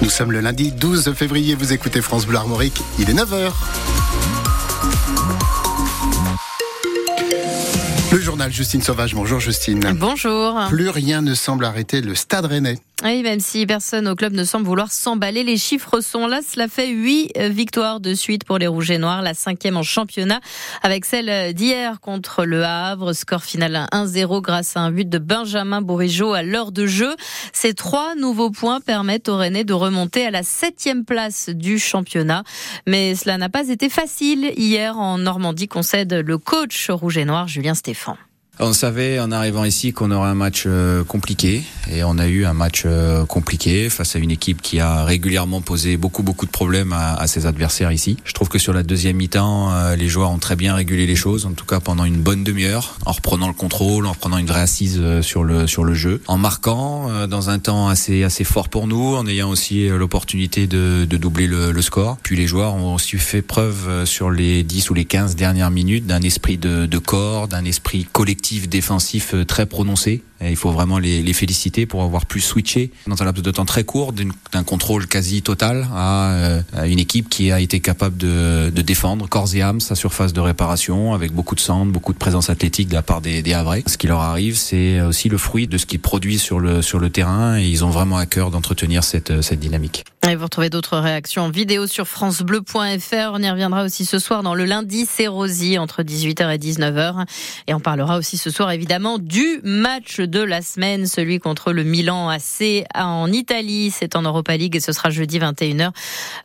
Nous sommes le lundi 12 février, vous écoutez France Bleu Armorique, il est 9h. Le journal Justine Sauvage, bonjour Justine. Bonjour. Plus rien ne semble arrêter le stade rennais. Oui, même si personne au club ne semble vouloir s'emballer, les chiffres sont là. Cela fait huit victoires de suite pour les Rouges et Noirs, la cinquième en championnat, avec celle d'hier contre le Havre. Score final 1-0 grâce à un but de Benjamin Bourigeau à l'heure de jeu. Ces trois nouveaux points permettent aux Rennais de remonter à la septième place du championnat. Mais cela n'a pas été facile. Hier, en Normandie, concède le coach Rouge et Noir, Julien Stéphan. On savait en arrivant ici qu'on aurait un match euh, compliqué et on a eu un match euh, compliqué face à une équipe qui a régulièrement posé beaucoup beaucoup de problèmes à, ses adversaires ici. Je trouve que sur la deuxième mi-temps, euh, les joueurs ont très bien régulé les choses, en tout cas pendant une bonne demi-heure, en reprenant le contrôle, en reprenant une vraie assise sur le sur le jeu, en marquant dans un temps assez assez fort pour nous, en ayant aussi l'opportunité de, doubler le, score. Puis les joueurs ont aussi fait preuve sur les 10 ou les 15 dernières minutes d'un esprit de corps, d'un esprit collectif défensif euh, très prononcé. Il faut vraiment les, féliciter pour avoir pu switcher dans un laps de temps très court d'un contrôle quasi total euh, à, une équipe qui a été capable de, défendre corps et âme sa surface de réparation avec beaucoup de centre, beaucoup de présence athlétique de la part des, des Havrais. Ce qui leur arrive, c'est aussi le fruit de ce qu'ils produisent sur le, terrain et ils ont vraiment à cœur d'entretenir cette, cette dynamique. Vous retrouvez d'autres réactions en vidéo sur francebleu.fr. On y reviendra aussi ce soir dans le lundi, c'est Rosy entre 18h et 19h. Et on parlera aussi ce soir évidemment du match de la semaine, celui contre le Milan AC en Italie. C'est en Europa League et ce sera jeudi 21h.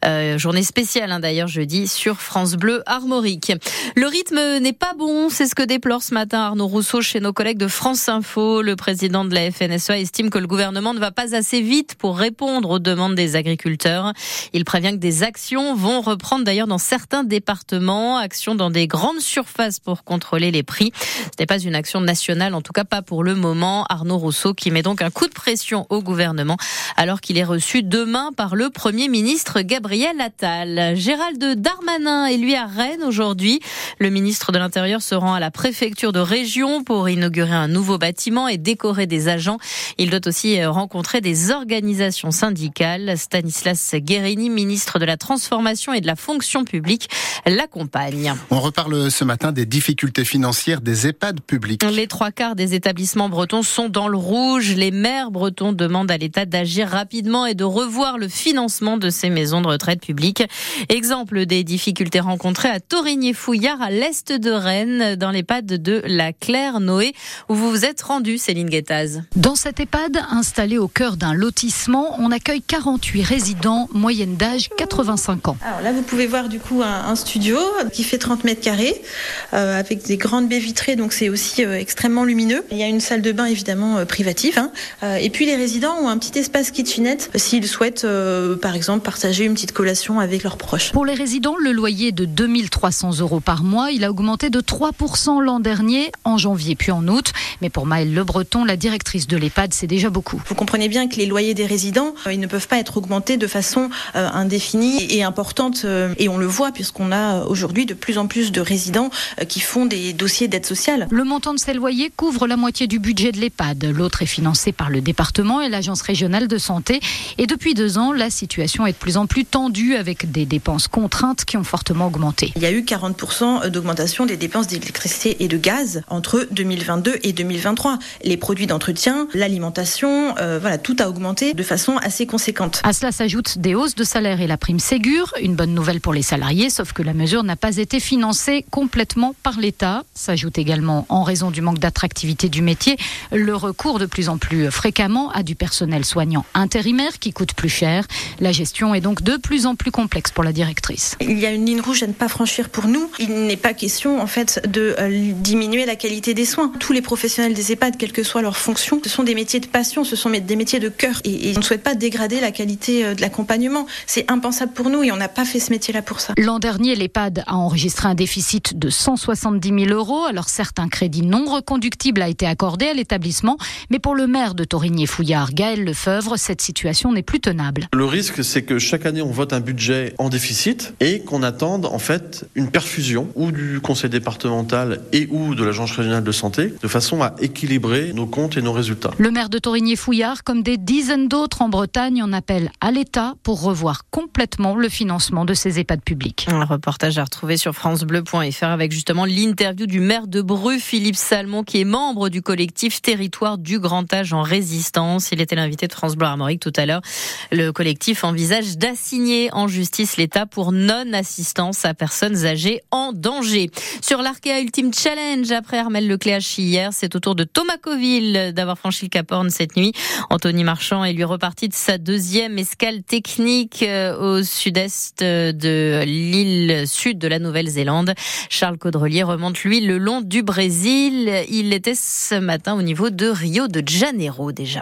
Euh, journée spéciale hein, d'ailleurs jeudi sur France Bleu Armorique. Le rythme n'est pas bon, c'est ce que déplore ce matin Arnaud Rousseau chez nos collègues de France Info. Le président de la FNSEA estime que le gouvernement ne va pas assez vite pour répondre aux demandes des agriculteurs. Il prévient que des actions vont reprendre d'ailleurs dans certains départements, actions dans des grandes surfaces pour contrôler les prix. Ce n'est pas une action nationale, en tout cas pas pour le moment. Arnaud Rousseau qui met donc un coup de pression au gouvernement alors qu'il est reçu demain par le Premier ministre Gabriel Attal. Gérald Darmanin est lui à Rennes aujourd'hui. Le ministre de l'Intérieur se rend à la préfecture de région pour inaugurer un nouveau bâtiment et décorer des agents. Il doit aussi rencontrer des organisations syndicales. Stanislas Guérini, ministre de la Transformation et de la Fonction publique, l'accompagne. On reparle ce matin des difficultés financières des EHPAD publics. Les trois quarts des établissements bretons sont dans le rouge. Les maires bretons demandent à l'État d'agir rapidement et de revoir le financement de ces maisons de retraite publiques. Exemple des difficultés rencontrées à Torigné-Fouillard, à l'est de Rennes, dans l'EHPAD de la Claire-Noé, où vous vous êtes rendu, Céline Guettaz. Dans cet EHPAD, installé au cœur d'un lotissement, on accueille 48 résidents, moyenne d'âge 85 ans. Alors là, vous pouvez voir du coup un, studio qui fait 30 mètres carrés, euh, avec des grandes baies vitrées, donc c'est aussi euh, extrêmement lumineux. Il y a une salle de bain évidemment euh, privative. Hein. et puis les résidents ont un petit espace kitchenette s'ils souhaitent par exemple partager une petite collation avec leurs proches. Pour les résidents, le loyer de 2300 euros par mois, il a augmenté de 3% l'an dernier, en janvier puis en août. Mais pour Maëlle Le Breton, la directrice de l'EHPAD, c'est déjà beaucoup. Vous comprenez bien que les loyers des résidents, ils ne peuvent pas être augmentés de façon indéfinie et importante. et on le voit puisqu'on a aujourd'hui de plus en plus de résidents qui font des dossiers d'aide sociale. Le montant de ces loyers couvre la moitié du budget de l'EHPAD. L'autre est financé par le département et l'agence régionale de santé. Et depuis deux ans, la situation est de plus en plus tendue avec des dépenses contraintes qui ont fortement augmenté. Il y a eu 40% d'augmentation des dépenses d'électricité et de gaz entre 2022 et 2023. Les produits d'entretien, l'alimentation, euh, voilà, tout a augmenté de façon assez conséquente. À cela s'ajoutent des hausses de salaire et la prime Ségur. Une bonne nouvelle pour les salariés, sauf que la mesure n'a pas été financée complètement par l'État. S'ajoute également, en raison du manque d'attractivité du métier, le recours de plus en plus fréquemment à du personnel soignant intérimaire qui coûte plus cher. La gestion est donc de plus en plus complexe pour la directrice. Il y a une ligne rouge à ne pas franchir pour nous. Il n'est pas question en fait de euh, diminuer la qualité des soins. Tous les professionnels des EHPAD, quelle que soit leur fonction, ce sont des métiers de passion, ce sont des métiers de cœur et, et on ne souhaite pas dégrader la qualité euh, de l'accompagnement. C'est impensable pour nous et on n'a pas fait ce métier-là pour ça. L'an dernier, l'EHPAD a enregistré un déficit de 170 000 euros. Alors certes, un crédit non reconductible a été accordé à l'état établissements. Mais pour le maire de Torigny-Fouillard, Gaël Lefebvre, cette situation n'est plus tenable. Le risque, c'est que chaque année, on vote un budget en déficit et qu'on attende en fait une perfusion ou du conseil départemental et ou de l'agence régionale de santé de façon à équilibrer nos comptes et nos résultats. Le maire de Torigny-Fouillard, comme des dizaines d'autres en Bretagne, en appelle à l'État pour revoir complètement le financement de ces EHPAD publics. Un reportage à retrouver sur francebleu.fr avec justement l'interview du maire de Bru, Philippe Salmon, qui est membre du collectif Territoire du Grand Âge en Résistance. Il était l'invité de France Bleu Armorique tout à l'heure. Le collectif envisage d'assigner en justice l'État pour non-assistance à personnes âgées en danger. Sur l'Arkea Ultimate Challenge, après Armel Lecléache hier, c'est au tour de Thomas Coville d'avoir franchi le Cap Horn cette nuit. Anthony Marchand est lui reparti de sa deuxième escale technique euh, au sud-est de l'île sud de la Nouvelle-Zélande. Charles Caudrelier remonte lui le long du Brésil. Il était ce matin au niveau de Rio de Janeiro déjà.